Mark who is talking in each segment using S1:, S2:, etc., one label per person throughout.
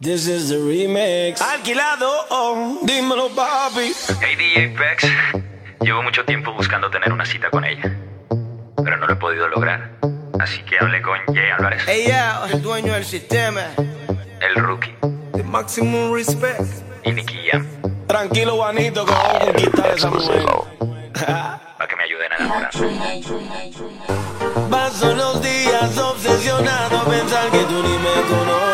S1: This is the remix. Alquilado, oh, dímelo, papi.
S2: Hey, DJ Pex. Llevo mucho tiempo buscando tener una cita con ella, pero no lo he podido lograr. Así que hablé con Jay Álvarez.
S1: Ella, el dueño del sistema.
S2: El rookie.
S1: The maximum respect.
S2: Y Nicky
S1: Tranquilo, Juanito, que vamos a conquistar esa mujer.
S2: Para que me ayuden a enamorar.
S1: Paso los días obsesionado a pensar que tú ni me conoces.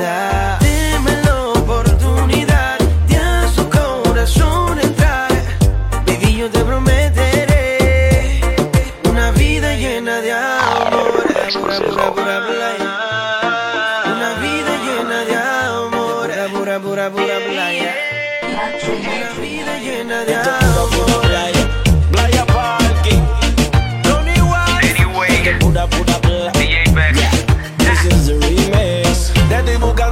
S1: oportunidad. La oportunidad de a su corazón entrar. Baby, yo te prometeré una vida llena de amor. Pura, una vida llena de amor. Pura, pura, pura, playa. Una vida llena de amor. Playa, playa,
S2: parking.
S1: Pura, pura, te estoy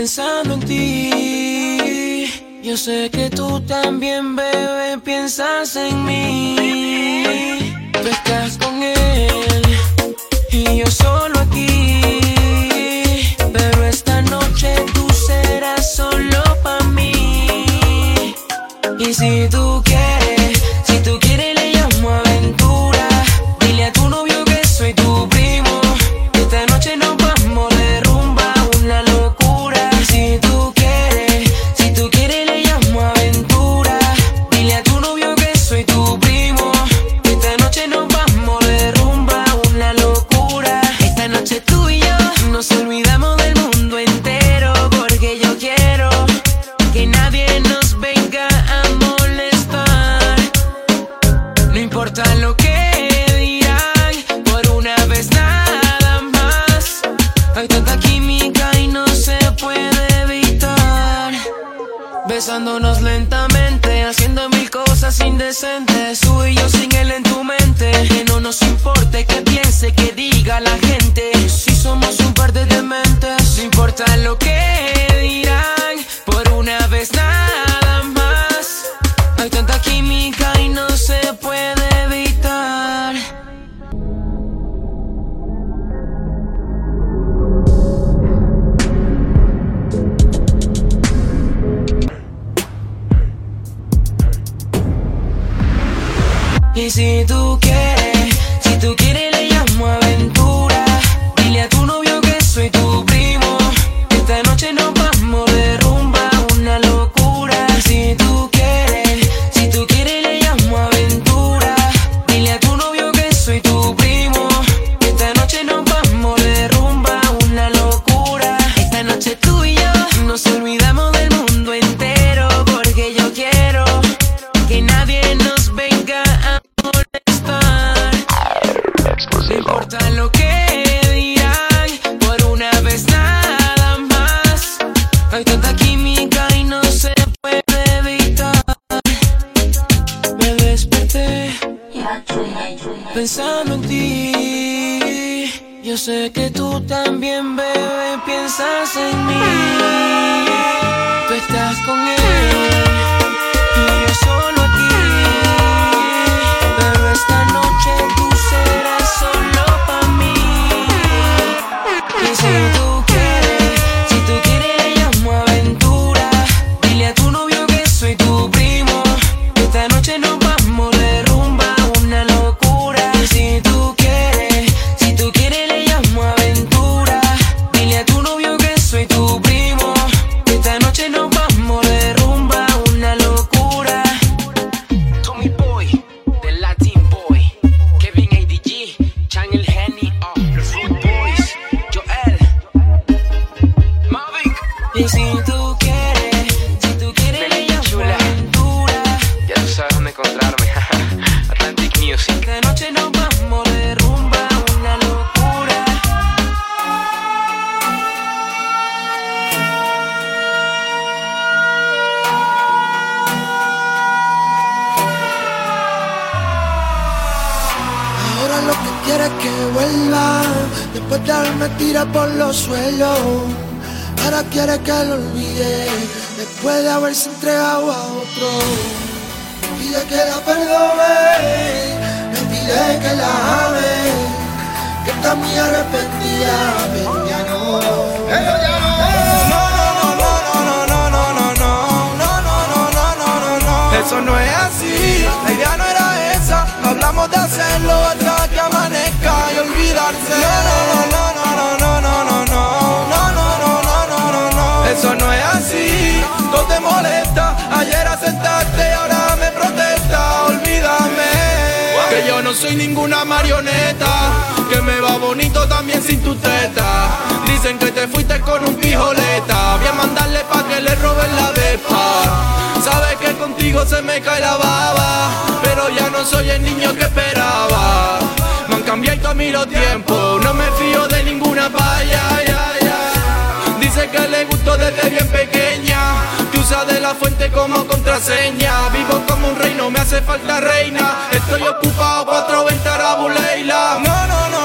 S3: pensando en ti. Yo sé que tú también, bebé, piensas en mí. Tú quieres,
S4: Lo que
S5: quiere es que vuelva Después de haberme tirado por los suelos Ahora quiere que lo olvide Después de haberse entregado a otro Me pide que la perdone Me pide que la ame Que está muy arrepentida Pero ya no Pero ya no
S6: Eso no es así, la idea no era esa. Hablamos de hacerlo hasta olvidarse. No, no, no, no, no, no, no, no, no, no, no, no, no, no, no. Eso no es así, no te molesta. Ayer aceptaste ahora me protesta. Olvídame que yo no soy ninguna marioneta. Que me va bonito también sin tu teta. Dicen que te fuiste con un pijoleta. Voy a mandarle pa' que le roben la despa. Sabes que contigo se me cae la baba. Pero ya no soy el niño que esperaba. Me han cambiado a mí los tiempos. No me fío de ninguna paya. Ya, ya. Dice que le gustó desde bien pequeña. Que usa de la fuente como contraseña. Vivo como un rey, no me hace falta reina. Estoy ocupado 420 Rabuleila. No, no, no,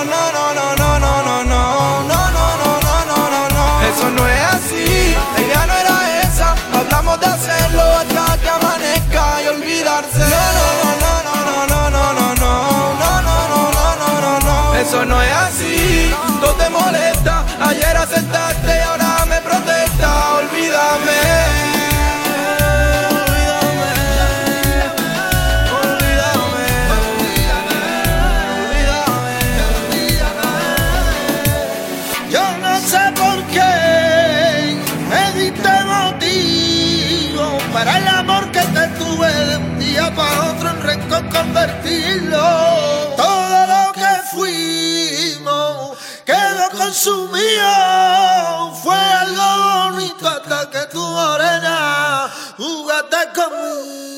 S5: para el amor que te tuve de un día para otro en rencor convertirlo. Todo lo que fuimos quedó consumido. Fue algo bonito hasta que tu morena jugaste conmigo.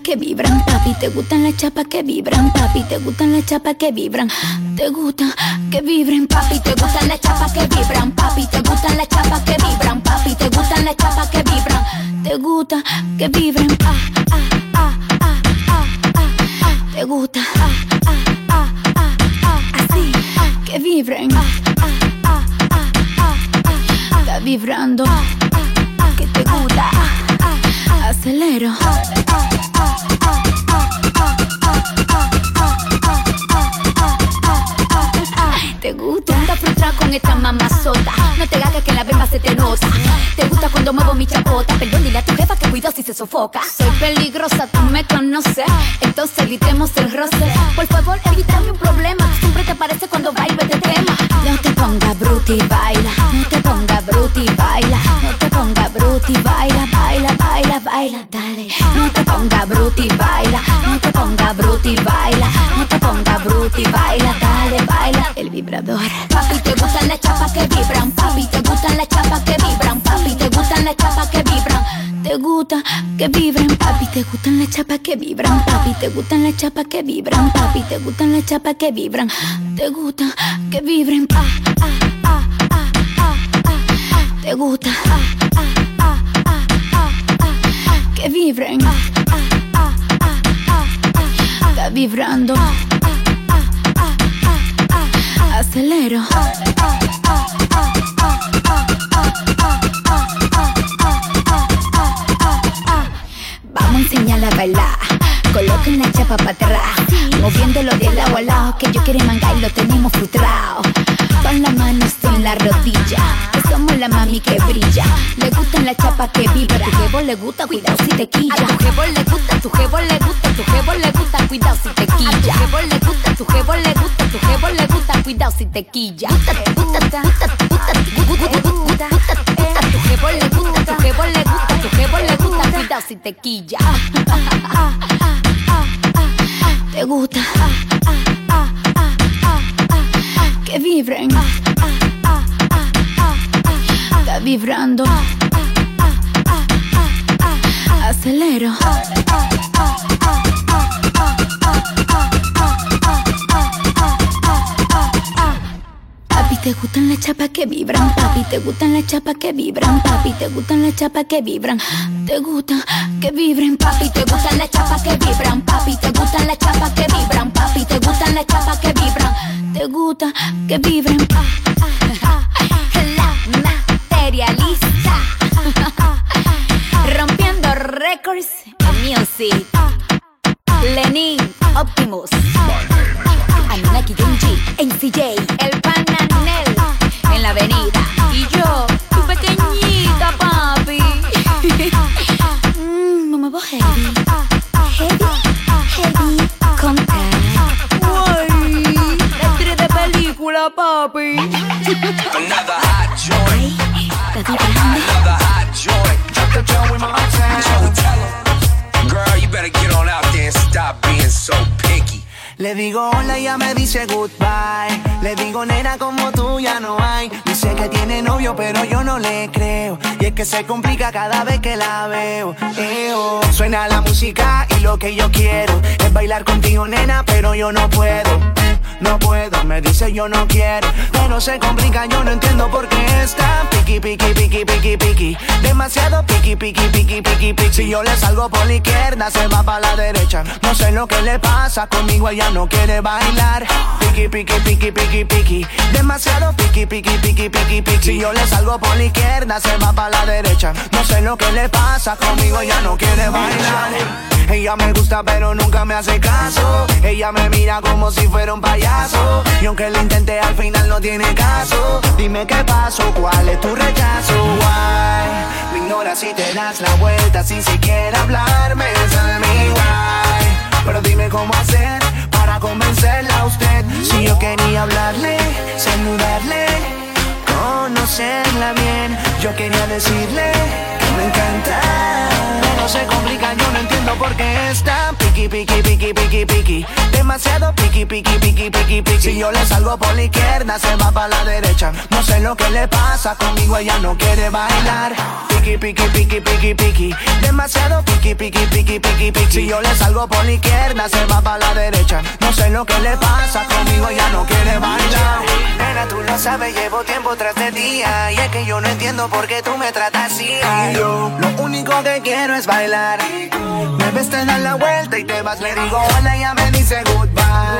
S7: Chapas que vibran, papi, te gustan las chapas que vibran, papi, te gustan las chapas que vibran, te gustan que vibren, papi, te gustan las chapas que vibran, papi, te gustan las chapas que vibran, papi, te gustan las chapas que vibran, te gusta que vibren, ah, ah, ah, ah, ah, ah, ah, te gusta, ah, ah, ah, ah, ah, así, que vibren, ah, ah, ah, ah, ah, ah, está vibrando, que te gusta, acelero. Te gusta. Frustrada con esta mamazota No te hagas que la bemba se te nota. Te gusta cuando muevo mi chapota. Perdón, dile a tu jefa que cuido si se sofoca. Soy peligrosa, tú me conoces. Entonces evitemos el roce. Por favor, evítame un problema. Siempre te aparece cuando bailo este tema. No te ponga bruti, baila. No te ponga bruti, baila. No te ponga bruti, baila Baila, baila, baila, dale. No te ponga bruti, baila. No te ponga bruti, baila. No te ponga bruti, baila Dale, Papi, te gustan las chapas que vibran Papi, te gustan las chapas que vibran Papi, te gustan las chapas que vibran Te gusta que vibren Papi, te gustan las chapas que vibran Papi, te gustan las chapas que vibran Papi, te gustan las chapas que vibran Te gusta que vibren ah, ah, ah, ah, ah, ah. Te gusta ah, ah, ah, ah, ah, ah, que vibren ah, ah, ah, ah, ah, ah. Está vibrando acelero. Vamos a enseñarla a bailar. Coloquen la chapa para atrás. Moviéndolo de lado a lado. Que yo quiero mangar y lo tenemos frustrado. Con las manos en la rodilla. Que somos la mami que brilla. Le gustan la chapa que vibra. A tu jevo le gusta, cuidado si te quilla. A tu jevo le gusta, tu jevo le gusta, tu jevo le gusta, cuidado si te quilla. A tu jevo le gusta, tu jevo le gusta, tu jevo le gusta, cuidado si te quilla. Gusta, gusta, gusta, gusta, gusta, gusta, gusta, a tu jevo le gusta, tu jevo le gusta, a tu jevo le gusta, cuidado si te quilla. Te gusta que vibren. Está vibrando. Acelero. Te gustan las chapas que vibran. Papi, te gustan las chapas que vibran. Papi, te gustan las chapas que vibran. Te gustan que vibren. Papi, te gustan las chapas que vibran. Papi, te gustan las chapas que vibran. Papi, te gustan las chapas que vibran. Te gusta que vibren. La materialista. Rompiendo récords en music. Lenin Optimus. Anunnaki Genji, NCJ, el Pananel en la avenida. Papi.
S8: Another hot joint, another hot joint. Drop the joint with my town. Tell 'em, Girl, you better get on out there and stop being so picky.
S9: Le digo hola y ella me dice goodbye. Le digo nena como tú ya no hay. Dice que tiene novio pero yo no le creo. Que se complica cada vez que la veo. Eo. Suena la música y lo que yo quiero es bailar contigo nena pero yo no puedo. No puedo, me dice yo no quiero. Pero se complica, yo no entiendo por qué está piqui, piqui, piqui, piqui, piqui. Demasiado piqui, piqui, piqui, piqui, piqui. Si yo le salgo por la izquierda, se va para la derecha. No sé lo que le pasa, conmigo ella no quiere bailar. Piqui, piqui, piqui, piqui, piqui. Demasiado piqui, piqui, piqui, piqui, piqui. Si yo le salgo por la izquierda, se va para la No sé lo que le pasa, conmigo ella no quiere bailar. Ella me gusta pero nunca me hace caso. Ella me mira como si fuera un payaso. Y aunque lo intenté al final no tiene caso. Dime qué pasó, cuál es tu rechazo. Why? Me ignoras y te das la vuelta sin siquiera hablarme. Tell me why. Pero dime cómo hacer para convencerla a usted. Si yo quería hablarle, saludarle Conocerla bien, Yo quería decirle que me encanta. No se complica, yo no entiendo por qué es tan piqui, piqui, piqui, piqui, piqui. Demasiado piqui, piqui, piqui, piqui, piqui. Si yo le salgo por la izquierda, se va para la derecha. No sé lo que le pasa conmigo, ella no quiere bailar. Piqui, piqui, piqui, piqui, piqui. Demasiado piqui, piqui, piqui, piqui, piqui. Si yo le salgo por la izquierda, se va para la derecha. No sé lo que le pasa conmigo, ella no quiere bailar. Nena, tú lo sabes, llevo tiempo tras de día. Y es que yo no entiendo por qué tú me tratas así. Y yo, lo único que quiero es bailar. Me ves, te das la vuelta y te vas. Le digo hola, ella me dice goodbye.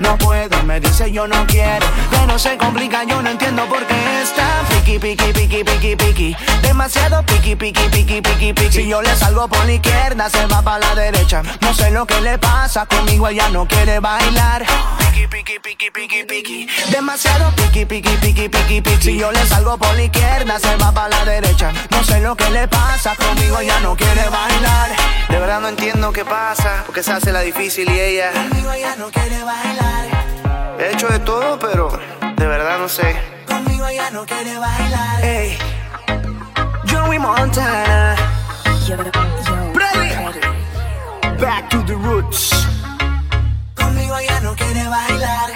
S9: No puedo, me dice yo no quiero. Pero se complica, yo no entiendo por qué está piqui, piqui, piqui, piqui, piqui. Demasiado piqui, piqui, piqui, piqui, piqui. Si yo le salgo por la izquierda, se va para la derecha. No sé lo que le pasa conmigo, ella no quiere bailar. Piqui, piqui, piqui, piqui, piqui. Demasiado piqui, piqui, piqui, piqui, piqui. Si yo le salgo por la izquierda, se va para la derecha. No sé lo que le pasa conmigo, ella no quiere bailar. De verdad no entiendo qué pasa, porque se hace la difícil y ella. Conmigo ella no quiere bailar. He hecho de todo, pero de verdad no sé. Conmigo ella no quiere bailar. Hey, Joey Montana. Ready? Back to the roots. Conmigo ella no quiere bailar.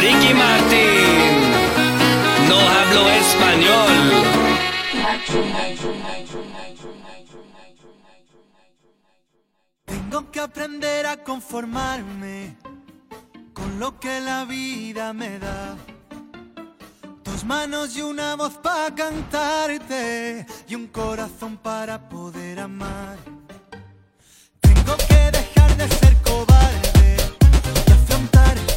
S10: Ricky Martín no hablo español.
S11: Tengo que aprender a conformarme con lo que la vida me da Dos manos y una voz para cantarte y un corazón para poder amar. Tengo que dejar de ser cobarde.
S12: cantar.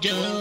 S12: do.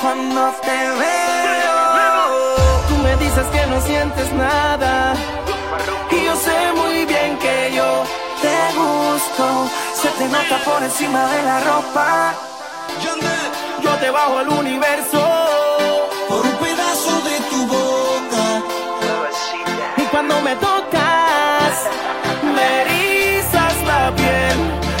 S12: cuando te veo. Tú me dices que no sientes nada. Y yo sé muy bien que yo te gusto. Se te nota por encima de la ropa. Yo te bajo al universo.
S1: Por un pedazo de tu boca.
S12: Y cuando me tocas, me erizas la piel.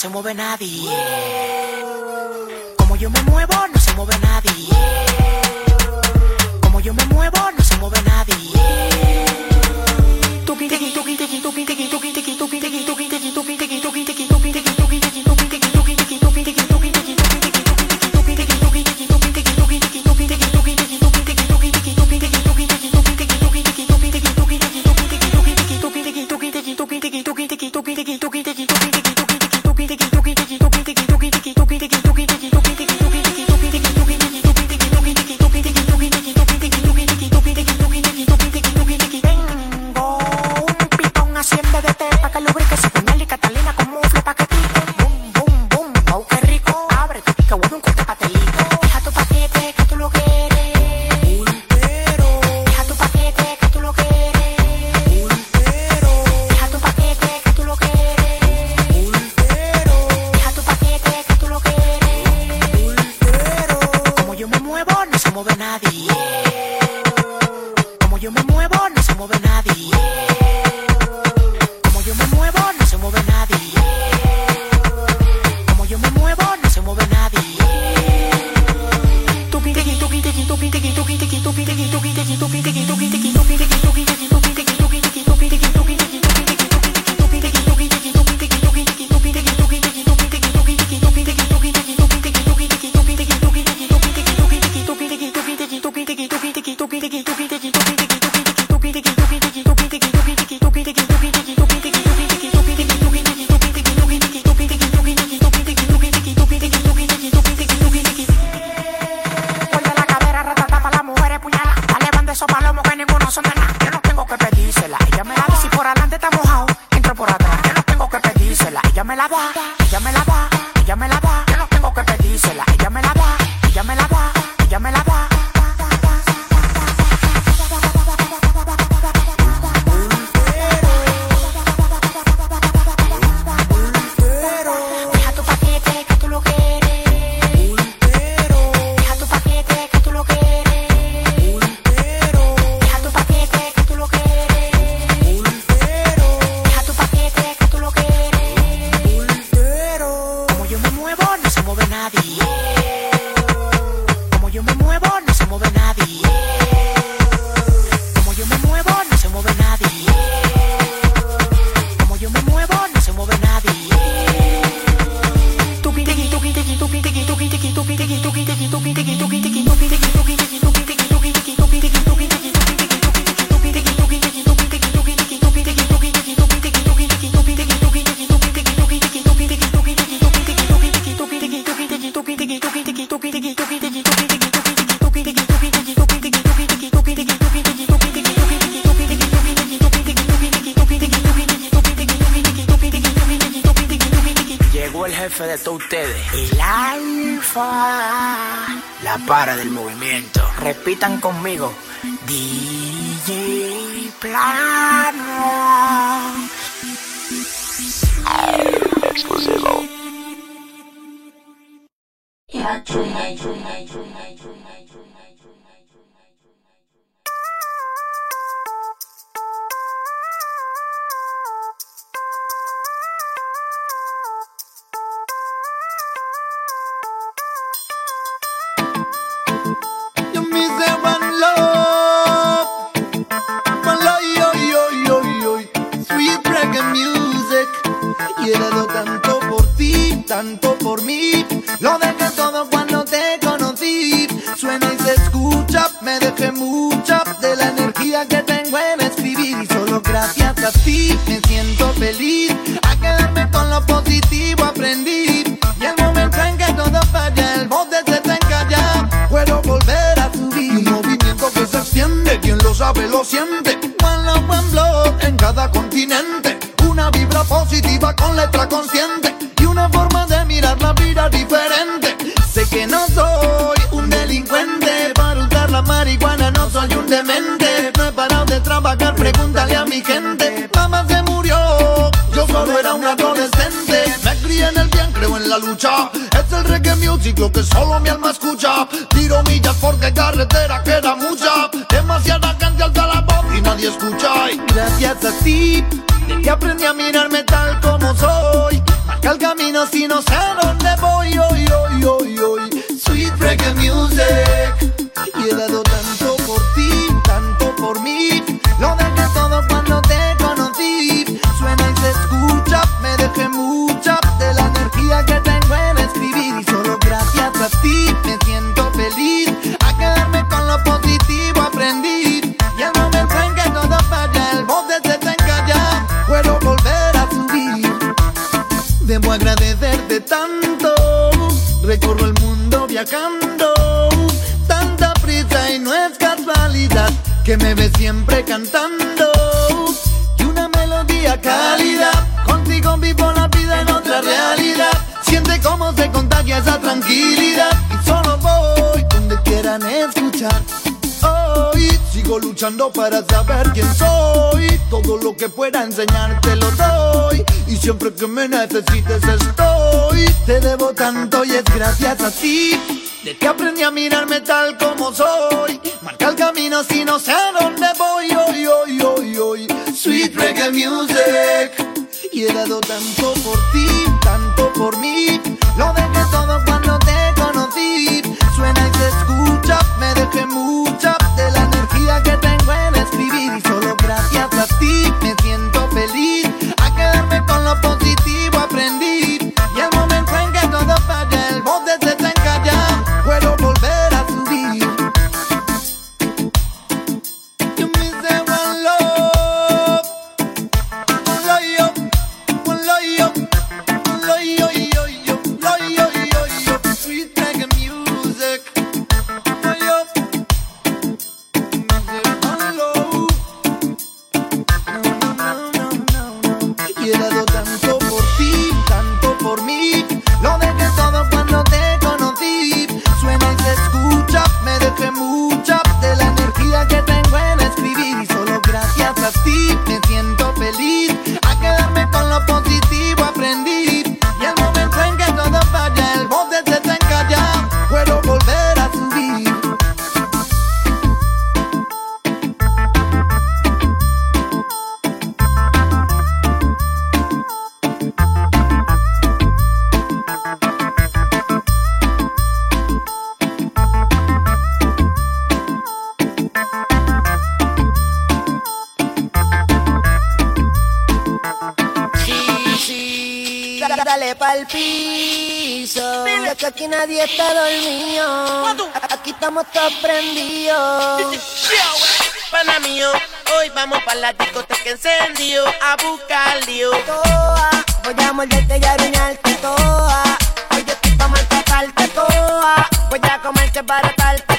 S13: se mueve pa' que lubrique su pañal y Catalina con mufle pa' que pique. Repitan conmigo. DJ Plano.
S11: Exclusivo. Es el reggae music lo que solo mi alma escucha. Tiro millas porque carretera queda mucha. Demasiada gente alza la voz y nadie escucha. Y gracias a ti, que aprendí a mirarme tal como soy. Marca el camino si no sé dónde voy. Hoy, hoy, hoy, hoy. Sweet reggae music. Y Tanta prisa y no es casualidad que me ves siempre cantando. Y una melodía cálida. Contigo vivo la vida en otra realidad. Siente cómo se contagia esa tranquilidad. Y solo voy donde quieran escuchar. Hoy sigo luchando para saber quién soy. Todo lo que pueda enseñarte lo doy. Y siempre que me necesites estoy. Te debo tanto y es gracias a ti. De que aprendí a mirarme tal como soy. Marca el camino si no sé a dónde voy. Sweet reggae music. Y he dado tanto por ti, tanto por mí. Lo dejé todo cuando te conocí. Suena y se escucha, me dejé mucha
S14: nadie está dormido. Aquí estamos todos prendidos.
S15: Pana mío, hoy vamos para la discoteca encendido a buscar lío.
S14: Toa, voy a morderte y arruinarte toa. Hoy yo estoy pa' maltratarte toa. Voy a comerte para darte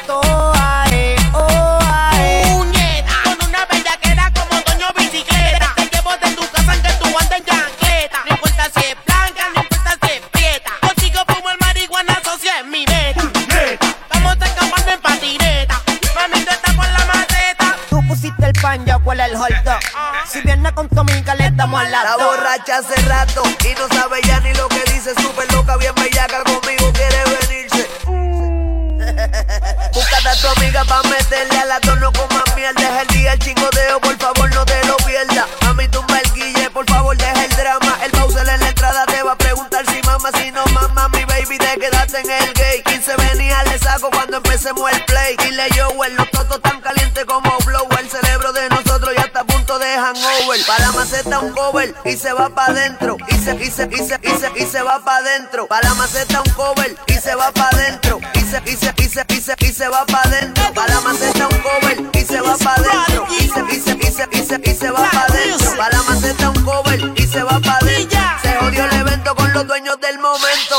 S16: los totos tan calientes como blow. El cerebro de nosotros ya está a punto de hangover. Para la maceta un cover y se va pa' adentro. Y se, y se, y se, y se, y se va pa' adentro. Para la maceta un cover y se va pa' adentro. Y se, y se, y se, y se, y se va pa' adentro. Para la maceta un cover y se va pa' adentro. Y se, y se, y se, y se, y se va pa' adentro. Para la maceta un cover y se va pa' adentro. Se jodió el evento con los dueños del momento.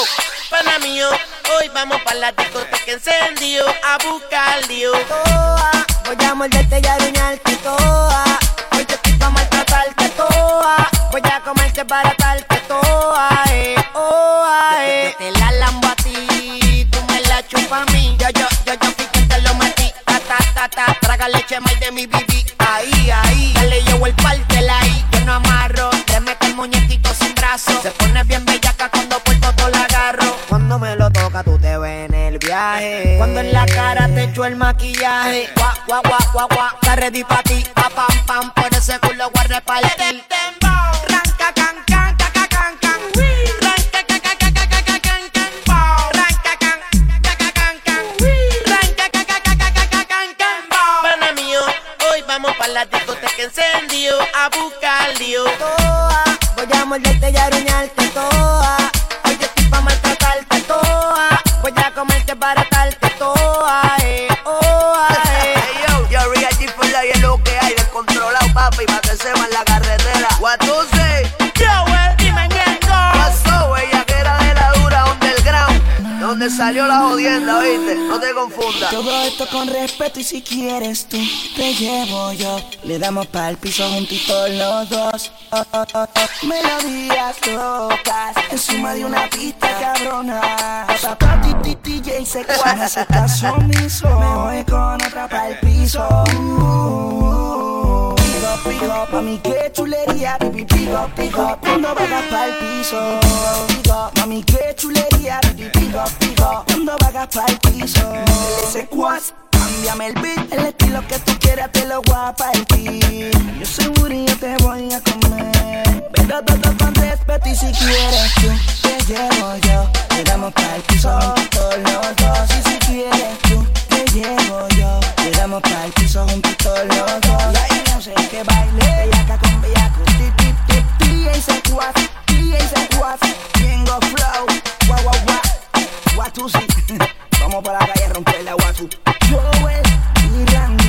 S15: Para la discoteca encendido a buscar lío.
S14: Toa, Voy a morderte y aruñarte toda. Hoy te estoy pa' maltratarte toda. Voy a comerte para darte toda. Eh, oh, eh. Yo te la lambo a ti, tú me la chupas a mí. Yo, yo, yo, yo fui quien te lo metí. Ta, ta, ta, ta. Traga leche más de mi bibi. Ahí, ahí. Ya le llevo el partela ahí. Yo no amarro. Le meto el muñequito sin brazo. Se pone bien Cuando en la cara te echo el maquillaje. Gua, gua, gua, gua, gua. Está ready pa' ti. Pa, pam, pam. Por ese culo voy a repartir. Ranca, can, can, ca, ca, can, can. Ranca, ca, ca, ca, ca, ca, ca, can, can. Ranca, can, ca, ca, can, can. Ranca, ca, ca, ca, ca, ca, ca, can, can.
S15: Pana mío, hoy vamos pa' la discoteca encendido a buscar lío.
S14: Toa, voy a morderte y aruñarte toa.
S16: Que sepa en la carretera. Say?
S15: Yo, el dime Ñengo.
S16: Pasó, ella que era de la dura underground. Donde salió la jodienda, viste, no te confundas.
S17: Todo esto con respeto y si quieres tú te llevo yo. Le damos pa'l piso juntitos los dos. Oh, oh, oh, oh. Melodías locas encima de una pista cabrona. Papá ti DJ se cuadra, se caso omiso. Me voy con otra pa'l piso. Uh, mami qué chulería, pipi, pico, pico, cuando vayas pa'l piso. Pico, mami qué chulería, pipi, pico, pico, cuando vayas pa'l piso. Ese cuas, cámbiame el beat, el estilo que tú quieras te lo voy a partir. Yo seguro yo te voy a comer. Pero todo con respeto y si quieres tú, te llevo yo. Le damos pa'l piso juntitos los dos. Y si quieres tú, te llevo yo. Le damos pa'l piso juntitos los dos. Y ahí no sé qué baile, bellaca con bellaco. Tip, tip, tip, DJ se cuaf, DJ se cuaf. Tengo flow, guau, guau, guau. Watusi, vamos para la calle a romper la watu. Joel y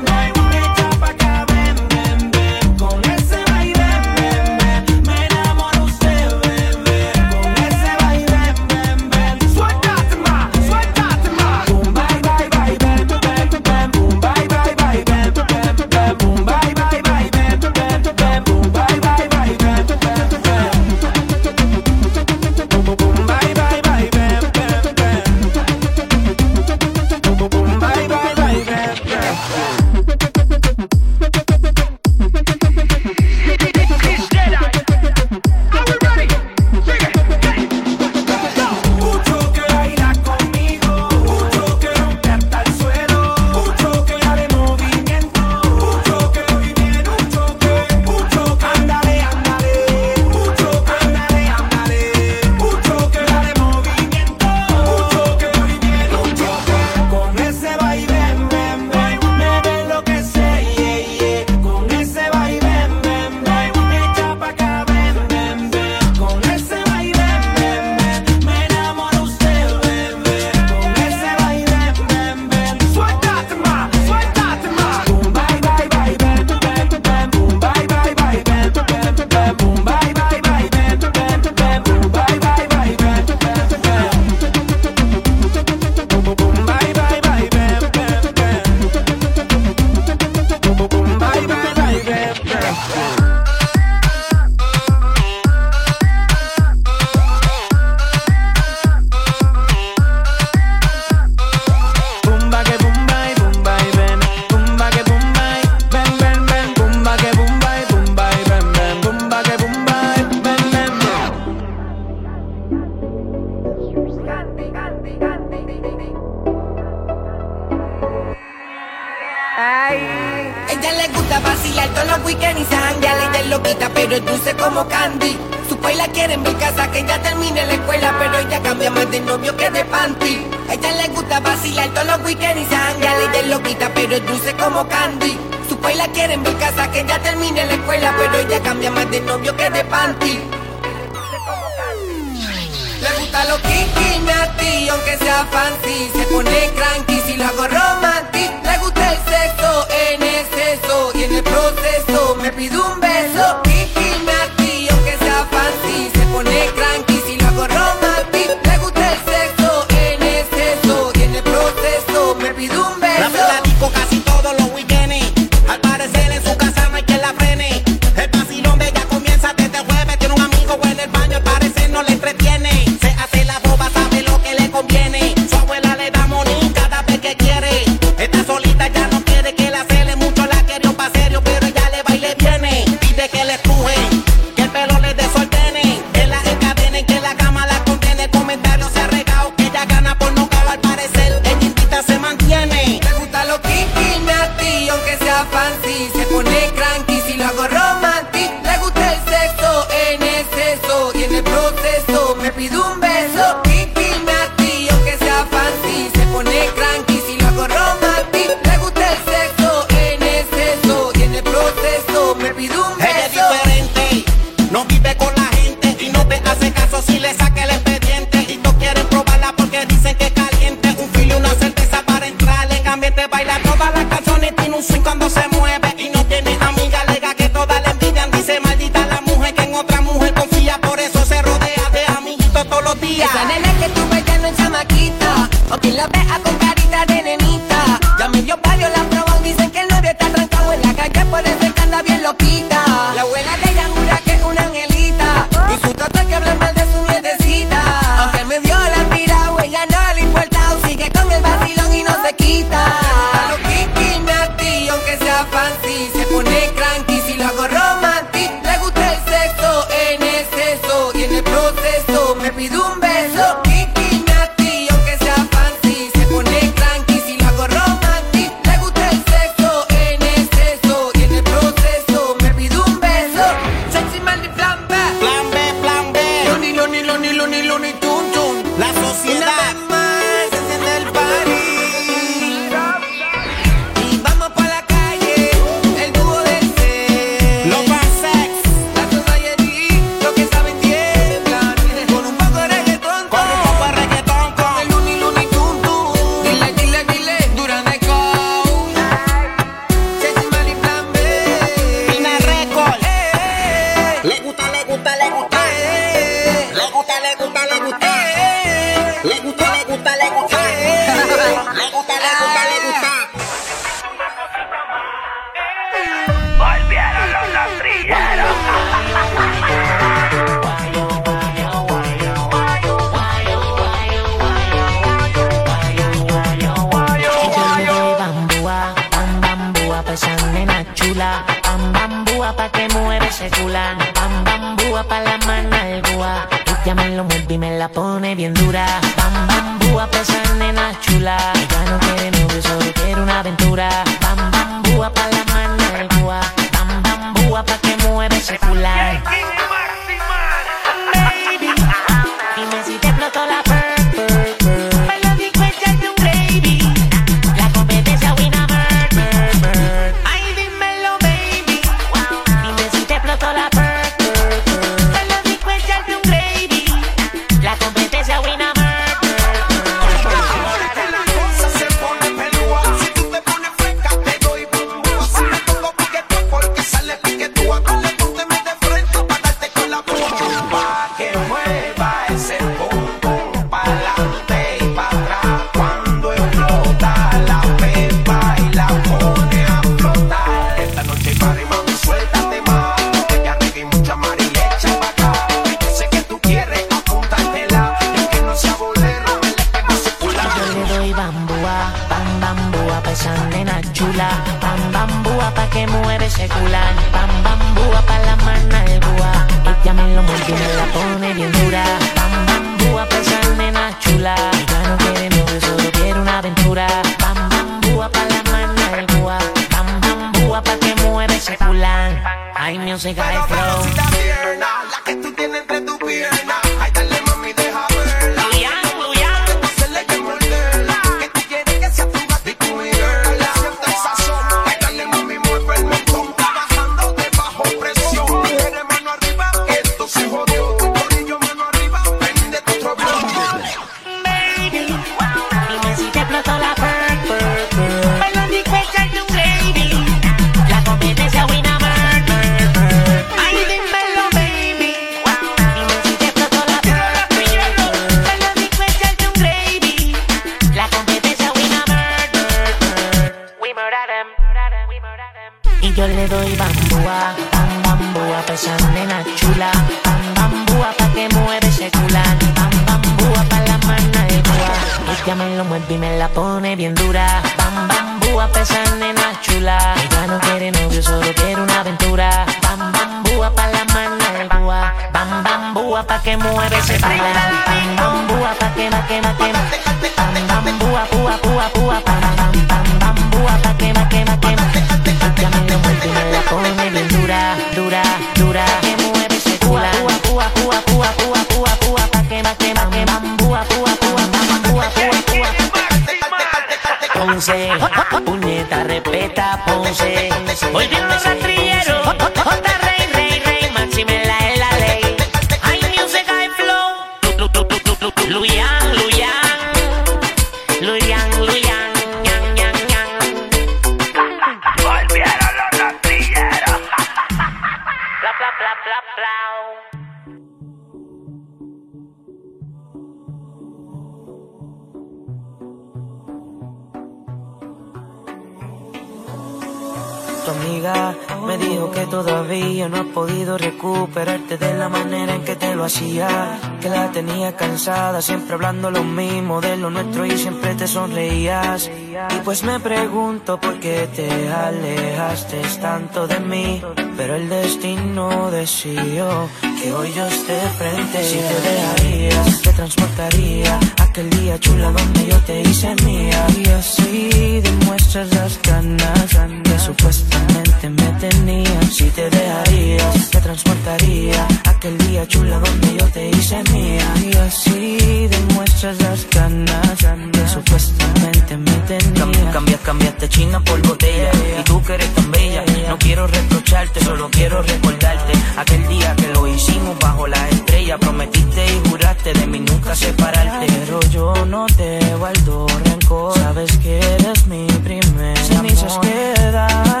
S18: hablando lo mismo de lo nuestro y siempre te sonreías. Y pues me pregunto por qué te alejaste tanto de mí. Pero el destino decidió que hoy yo esté frente. Si te dejarías, te transportaría aquel día chula donde yo te hice mía. Y así demuestras las ganas que supuestamente me tenías. Si te dejarías, te transportaría aquel día chula donde yo te hice mía. Y así demuestras las ganas que supuestamente me tenías. Cambias, cambiaste China por botella. Y tú que eres tan bella, no quiero reprocharte, solo quiero recordarte aquel día que lo hicimos bajo la estrella. Prometiste y juraste de mí nunca separarte. Pero yo no te guardo rencor. Sabes que eres mi primer Cenizas quedan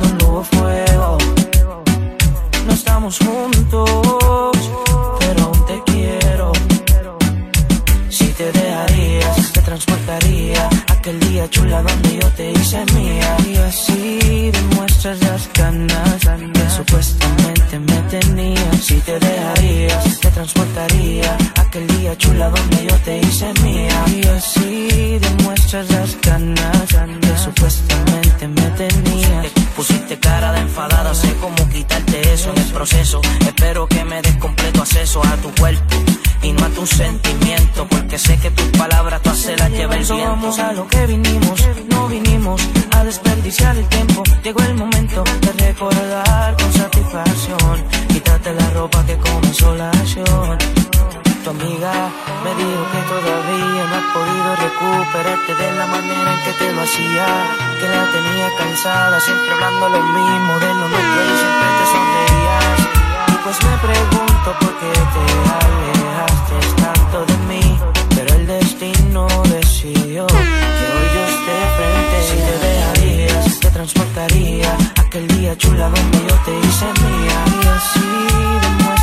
S18: donde hubo fuego. No estamos juntos, pero aún te quiero. Si te dejarías, te transportaría a aquel día chula donde yo te hice mía. Y así demuestras las ganas que supuestamente me tenías. Si te dejarías, te transportaría aquel día chula donde yo te hice mía. Y así demuestras las ganas que supuestamente me tenías. Pusiste cara de enfadada, sé cómo quitarte eso en el proceso. Espero que me des completo acceso a tu cuerpo y no a tus sentimientos, porque sé que tus palabras tú se las lleva el viento. Vamos a lo que vinimos, no vinimos a desperdiciar el tiempo. Llegó el momento de recordar con satisfacción. Quítate la ropa que comenzó la. Tu amiga me dijo que todavía no has podido recuperarte de la manera en que te lo hacía. Que la tenía cansada, siempre hablando lo mismo de lo nuestro y siempre te sonreías. Y pues me pregunto por qué te alejaste tanto de mí. Pero el destino decidió aquel día chula donde yo te hice mía. Y así demuestras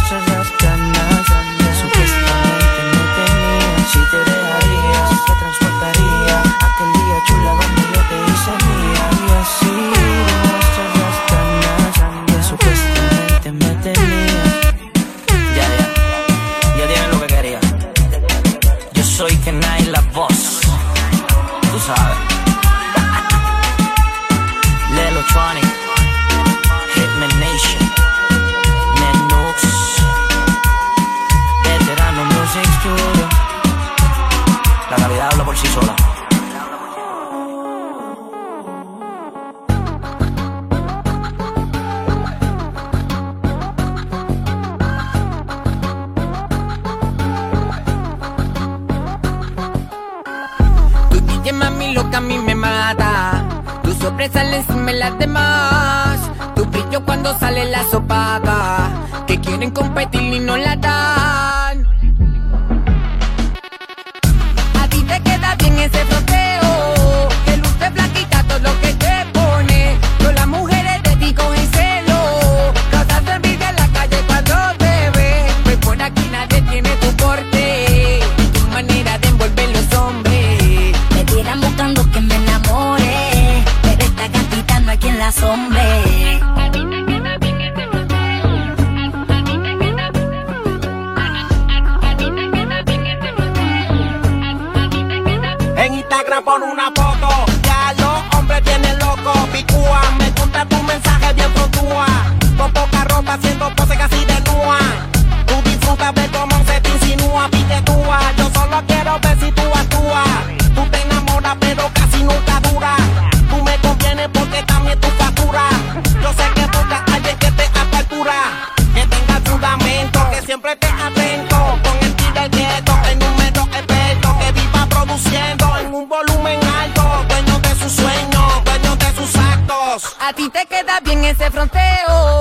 S18: A
S19: ti te queda bien ese fronteo.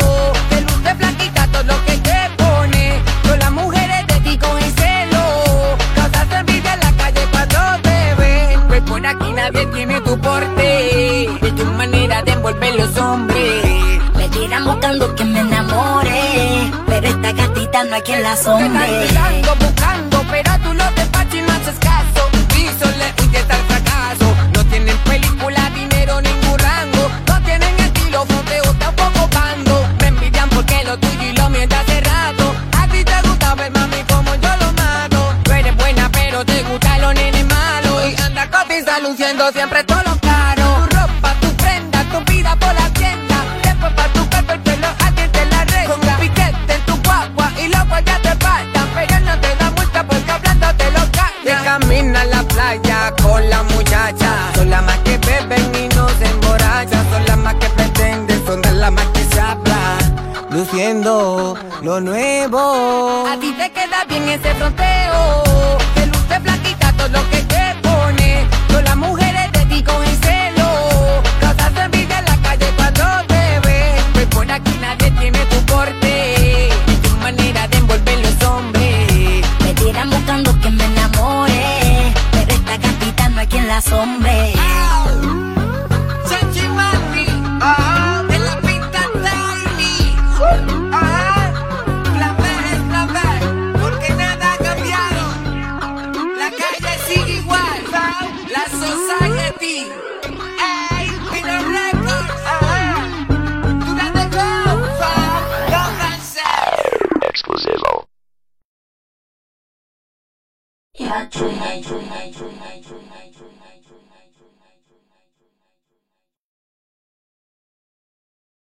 S19: Te luce blanquita todo lo que te pone. Yo las mujeres de ti con el celo. Causas envidia en la calle cuando te ven. Pues por aquí nadie tiene tu porte. De
S20: tu
S19: manera de envolver los hombres.
S21: Me tiran buscando que me enamore. Pero esta gatita no hay quien la
S19: sombra. buscando. siempre todo lo caro. Tu ropa, tu prenda, tu vida por la tienda. Después pa' tu cuerpo el pelo alguien te la resta. Con un piquete en tu guagua y los guardias te faltan. Pero no te da multa porque hablando te lo gana. Te camina a la playa con la muchacha. Son las más que beben y no se emborrachan. Son las más que pretenden, son las más que se hablan. Luciendo lo nuevo. A ti te queda bien ese
S21: frontero